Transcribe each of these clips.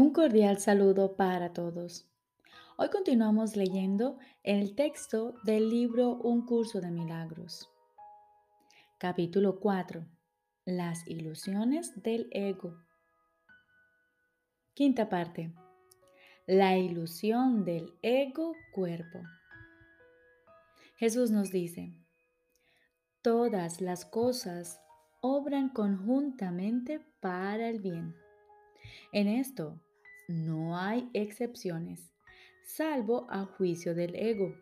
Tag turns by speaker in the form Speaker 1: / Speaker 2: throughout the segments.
Speaker 1: Un cordial saludo para todos. Hoy continuamos leyendo el texto del libro Un curso de milagros. Capítulo 4. Las ilusiones del ego. Quinta parte. La ilusión del ego cuerpo. Jesús nos dice, todas las cosas obran conjuntamente para el bien en esto no hay excepciones, salvo a juicio del ego.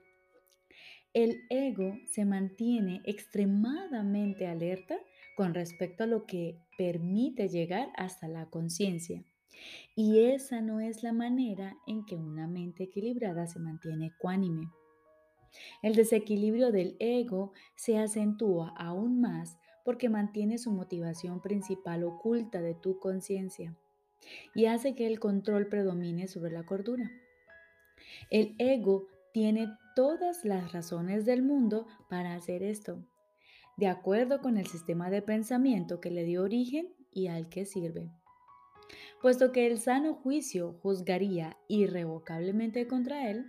Speaker 1: El ego se mantiene extremadamente alerta con respecto a lo que permite llegar hasta la conciencia. Y esa no es la manera en que una mente equilibrada se mantiene ecuánime. El desequilibrio del ego se acentúa aún más porque mantiene su motivación principal oculta de tu conciencia y hace que el control predomine sobre la cordura. El ego tiene todas las razones del mundo para hacer esto, de acuerdo con el sistema de pensamiento que le dio origen y al que sirve. Puesto que el sano juicio juzgaría irrevocablemente contra él,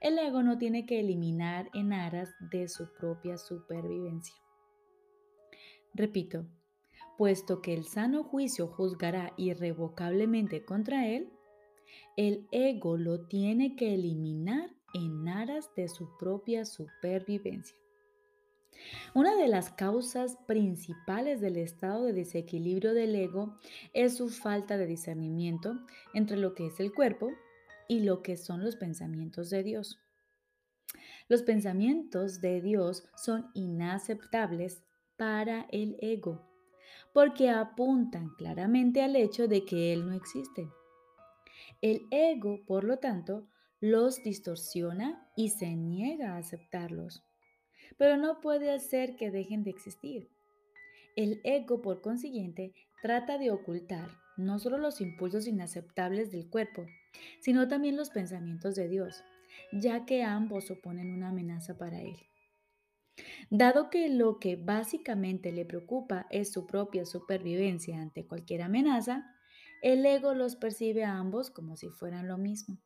Speaker 1: el ego no tiene que eliminar en aras de su propia supervivencia. Repito, puesto que el sano juicio juzgará irrevocablemente contra él, el ego lo tiene que eliminar en aras de su propia supervivencia. Una de las causas principales del estado de desequilibrio del ego es su falta de discernimiento entre lo que es el cuerpo y lo que son los pensamientos de Dios. Los pensamientos de Dios son inaceptables para el ego porque apuntan claramente al hecho de que Él no existe. El ego, por lo tanto, los distorsiona y se niega a aceptarlos, pero no puede hacer que dejen de existir. El ego, por consiguiente, trata de ocultar no solo los impulsos inaceptables del cuerpo, sino también los pensamientos de Dios, ya que ambos suponen una amenaza para él. Dado que lo que básicamente le preocupa es su propia supervivencia ante cualquier amenaza, el ego los percibe a ambos como si fueran lo mismo.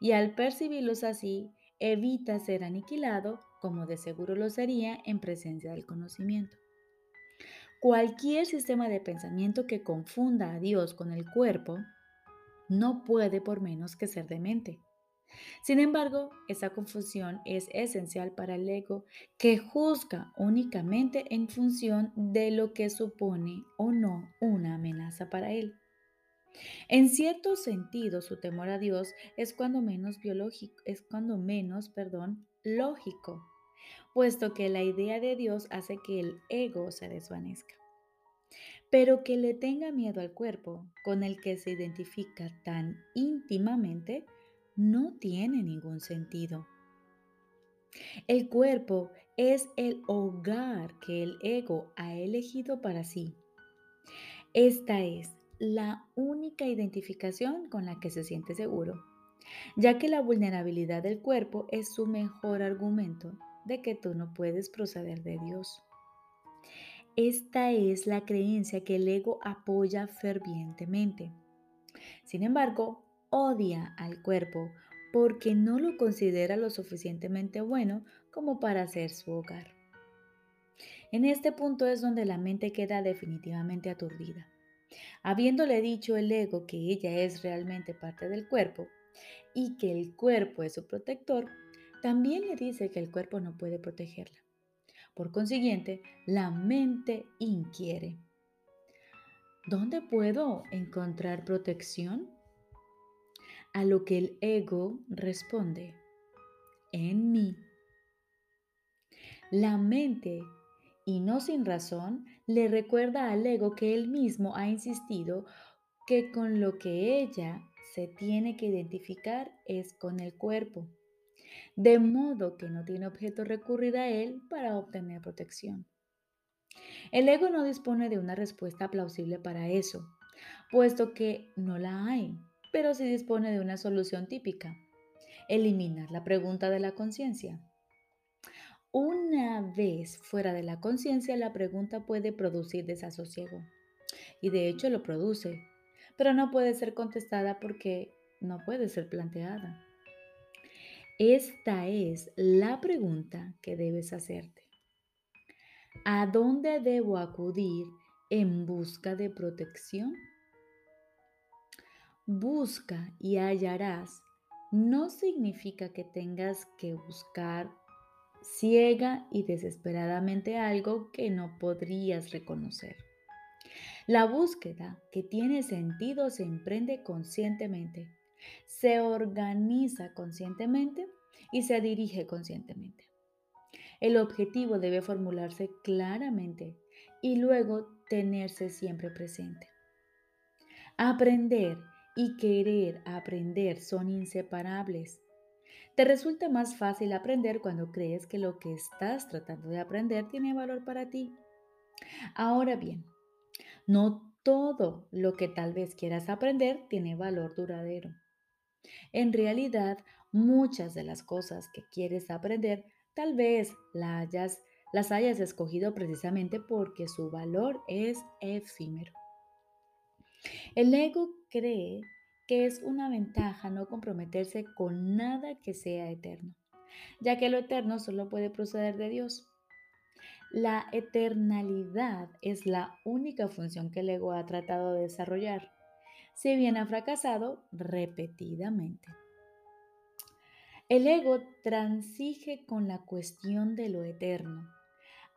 Speaker 1: Y al percibirlos así, evita ser aniquilado como de seguro lo sería en presencia del conocimiento. Cualquier sistema de pensamiento que confunda a Dios con el cuerpo no puede por menos que ser demente. Sin embargo, esa confusión es esencial para el ego que juzga únicamente en función de lo que supone o no una amenaza para él. En cierto sentido, su temor a Dios es cuando menos biológico, es cuando menos, perdón, lógico, puesto que la idea de Dios hace que el ego se desvanezca. Pero que le tenga miedo al cuerpo, con el que se identifica tan íntimamente, no tiene ningún sentido. El cuerpo es el hogar que el ego ha elegido para sí. Esta es la única identificación con la que se siente seguro, ya que la vulnerabilidad del cuerpo es su mejor argumento de que tú no puedes proceder de Dios. Esta es la creencia que el ego apoya fervientemente. Sin embargo, odia al cuerpo porque no lo considera lo suficientemente bueno como para ser su hogar. En este punto es donde la mente queda definitivamente aturdida. Habiéndole dicho el ego que ella es realmente parte del cuerpo y que el cuerpo es su protector, también le dice que el cuerpo no puede protegerla. Por consiguiente, la mente inquiere. ¿Dónde puedo encontrar protección? A lo que el ego responde, en mí. La mente, y no sin razón, le recuerda al ego que él mismo ha insistido que con lo que ella se tiene que identificar es con el cuerpo, de modo que no tiene objeto recurrir a él para obtener protección. El ego no dispone de una respuesta plausible para eso, puesto que no la hay pero sí dispone de una solución típica, eliminar la pregunta de la conciencia. Una vez fuera de la conciencia, la pregunta puede producir desasosiego, y de hecho lo produce, pero no puede ser contestada porque no puede ser planteada. Esta es la pregunta que debes hacerte. ¿A dónde debo acudir en busca de protección? Busca y hallarás no significa que tengas que buscar ciega y desesperadamente algo que no podrías reconocer. La búsqueda que tiene sentido se emprende conscientemente, se organiza conscientemente y se dirige conscientemente. El objetivo debe formularse claramente y luego tenerse siempre presente. Aprender y querer aprender son inseparables. Te resulta más fácil aprender cuando crees que lo que estás tratando de aprender tiene valor para ti. Ahora bien, no todo lo que tal vez quieras aprender tiene valor duradero. En realidad, muchas de las cosas que quieres aprender tal vez las hayas, las hayas escogido precisamente porque su valor es efímero. El ego cree que es una ventaja no comprometerse con nada que sea eterno, ya que lo eterno solo puede proceder de Dios. La eternalidad es la única función que el ego ha tratado de desarrollar, si bien ha fracasado repetidamente. El ego transige con la cuestión de lo eterno,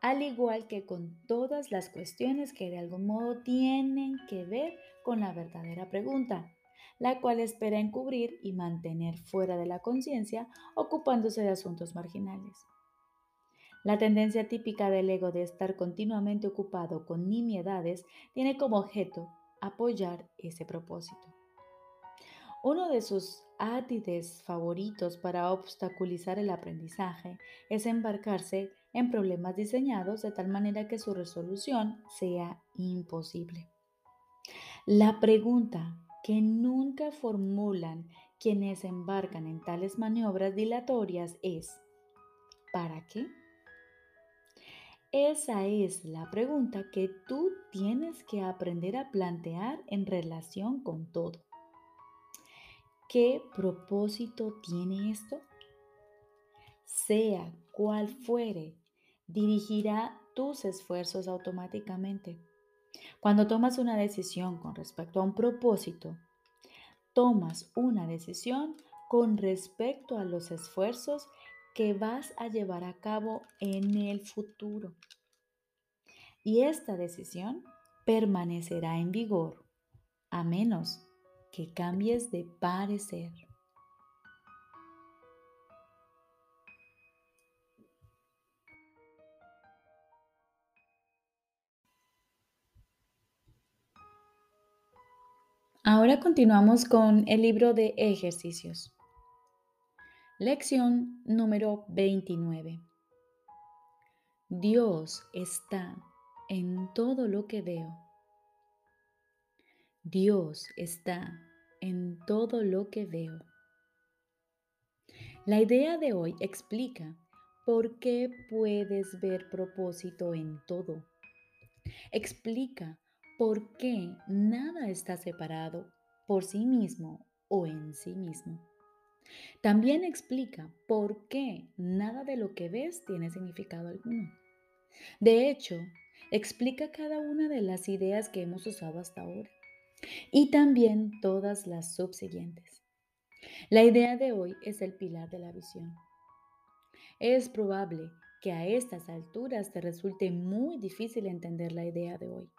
Speaker 1: al igual que con todas las cuestiones que de algún modo tienen que ver con la verdadera pregunta, la cual espera encubrir y mantener fuera de la conciencia, ocupándose de asuntos marginales. La tendencia típica del ego de estar continuamente ocupado con nimiedades tiene como objeto apoyar ese propósito. Uno de sus átides favoritos para obstaculizar el aprendizaje es embarcarse en problemas diseñados de tal manera que su resolución sea imposible. La pregunta que nunca formulan quienes embarcan en tales maniobras dilatorias es ¿para qué? Esa es la pregunta que tú tienes que aprender a plantear en relación con todo. ¿Qué propósito tiene esto? Sea cual fuere, dirigirá tus esfuerzos automáticamente. Cuando tomas una decisión con respecto a un propósito, tomas una decisión con respecto a los esfuerzos que vas a llevar a cabo en el futuro. Y esta decisión permanecerá en vigor a menos que cambies de parecer. Ahora continuamos con el libro de ejercicios. Lección número 29. Dios está en todo lo que veo. Dios está en todo lo que veo. La idea de hoy explica por qué puedes ver propósito en todo. Explica por qué nada está separado por sí mismo o en sí mismo. También explica por qué nada de lo que ves tiene significado alguno. De hecho, explica cada una de las ideas que hemos usado hasta ahora y también todas las subsiguientes. La idea de hoy es el pilar de la visión. Es probable que a estas alturas te resulte muy difícil entender la idea de hoy.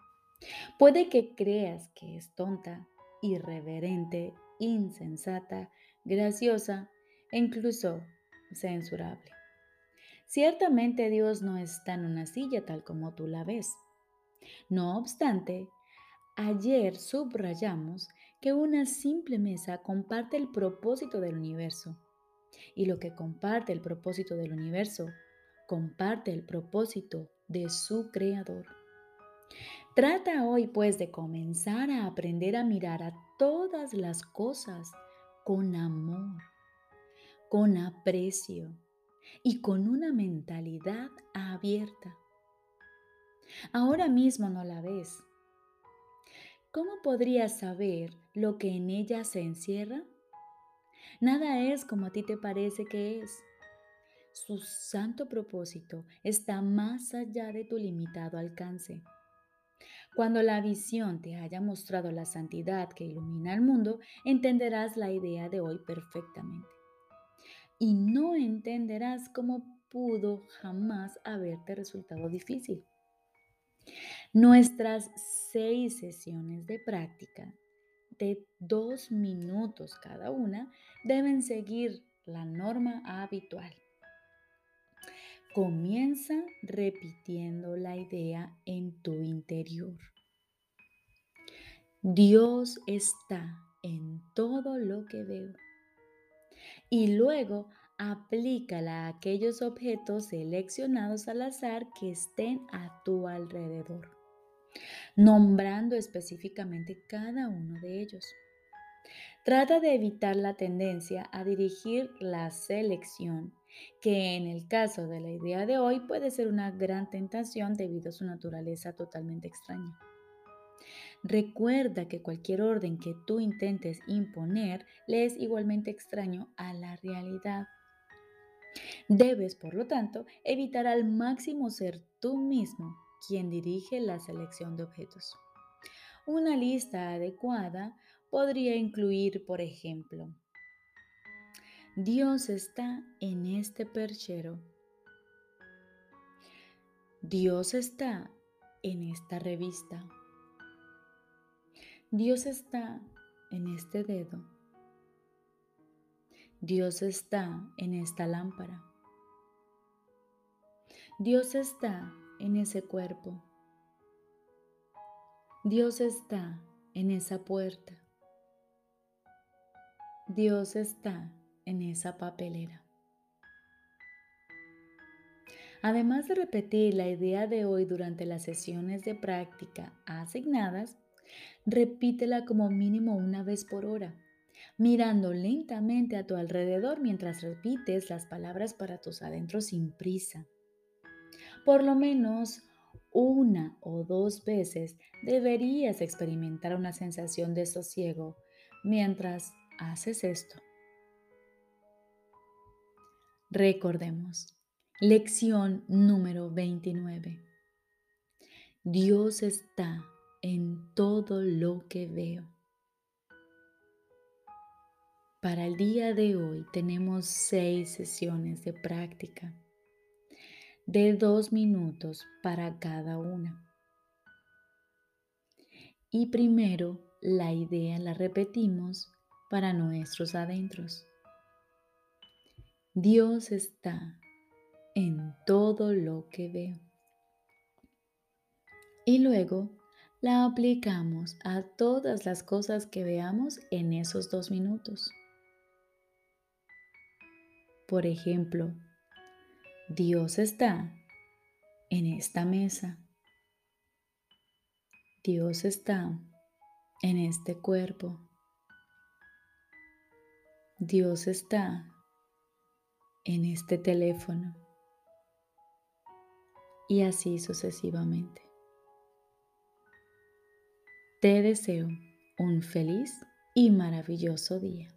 Speaker 1: Puede que creas que es tonta, irreverente, insensata, graciosa e incluso censurable. Ciertamente Dios no está en una silla tal como tú la ves. No obstante, Ayer subrayamos que una simple mesa comparte el propósito del universo. Y lo que comparte el propósito del universo, comparte el propósito de su creador. Trata hoy pues de comenzar a aprender a mirar a todas las cosas con amor, con aprecio y con una mentalidad abierta. Ahora mismo no la ves, ¿cómo podrías saber lo que en ella se encierra? Nada es como a ti te parece que es. Su santo propósito está más allá de tu limitado alcance. Cuando la visión te haya mostrado la santidad que ilumina el mundo, entenderás la idea de hoy perfectamente. Y no entenderás cómo pudo jamás haberte resultado difícil. Nuestras seis sesiones de práctica de dos minutos cada una deben seguir la norma habitual. Comienza repitiendo la idea en tu interior. Dios está en todo lo que veo. Y luego aplícala a aquellos objetos seleccionados al azar que estén a tu alrededor, nombrando específicamente cada uno de ellos. Trata de evitar la tendencia a dirigir la selección, que en el caso de la idea de hoy puede ser una gran tentación debido a su naturaleza totalmente extraña. Recuerda que cualquier orden que tú intentes imponer le es igualmente extraño a la realidad. Debes, por lo tanto, evitar al máximo ser tú mismo quien dirige la selección de objetos. Una lista adecuada podría incluir, por ejemplo, Dios está en este perchero. Dios está en esta revista. Dios está en este dedo. Dios está en esta lámpara. Dios está en ese cuerpo. Dios está en esa puerta. Dios está en esa papelera. Además de repetir la idea de hoy durante las sesiones de práctica asignadas, repítela como mínimo una vez por hora, mirando lentamente a tu alrededor mientras repites las palabras para tus adentros sin prisa. Por lo menos una o dos veces deberías experimentar una sensación de sosiego mientras haces esto. Recordemos, lección número 29. Dios está en todo lo que veo. Para el día de hoy tenemos seis sesiones de práctica de dos minutos para cada una. Y primero la idea la repetimos para nuestros adentros. Dios está en todo lo que veo. Y luego la aplicamos a todas las cosas que veamos en esos dos minutos. Por ejemplo, Dios está en esta mesa. Dios está en este cuerpo. Dios está en este teléfono. Y así sucesivamente. Te deseo un feliz y maravilloso día.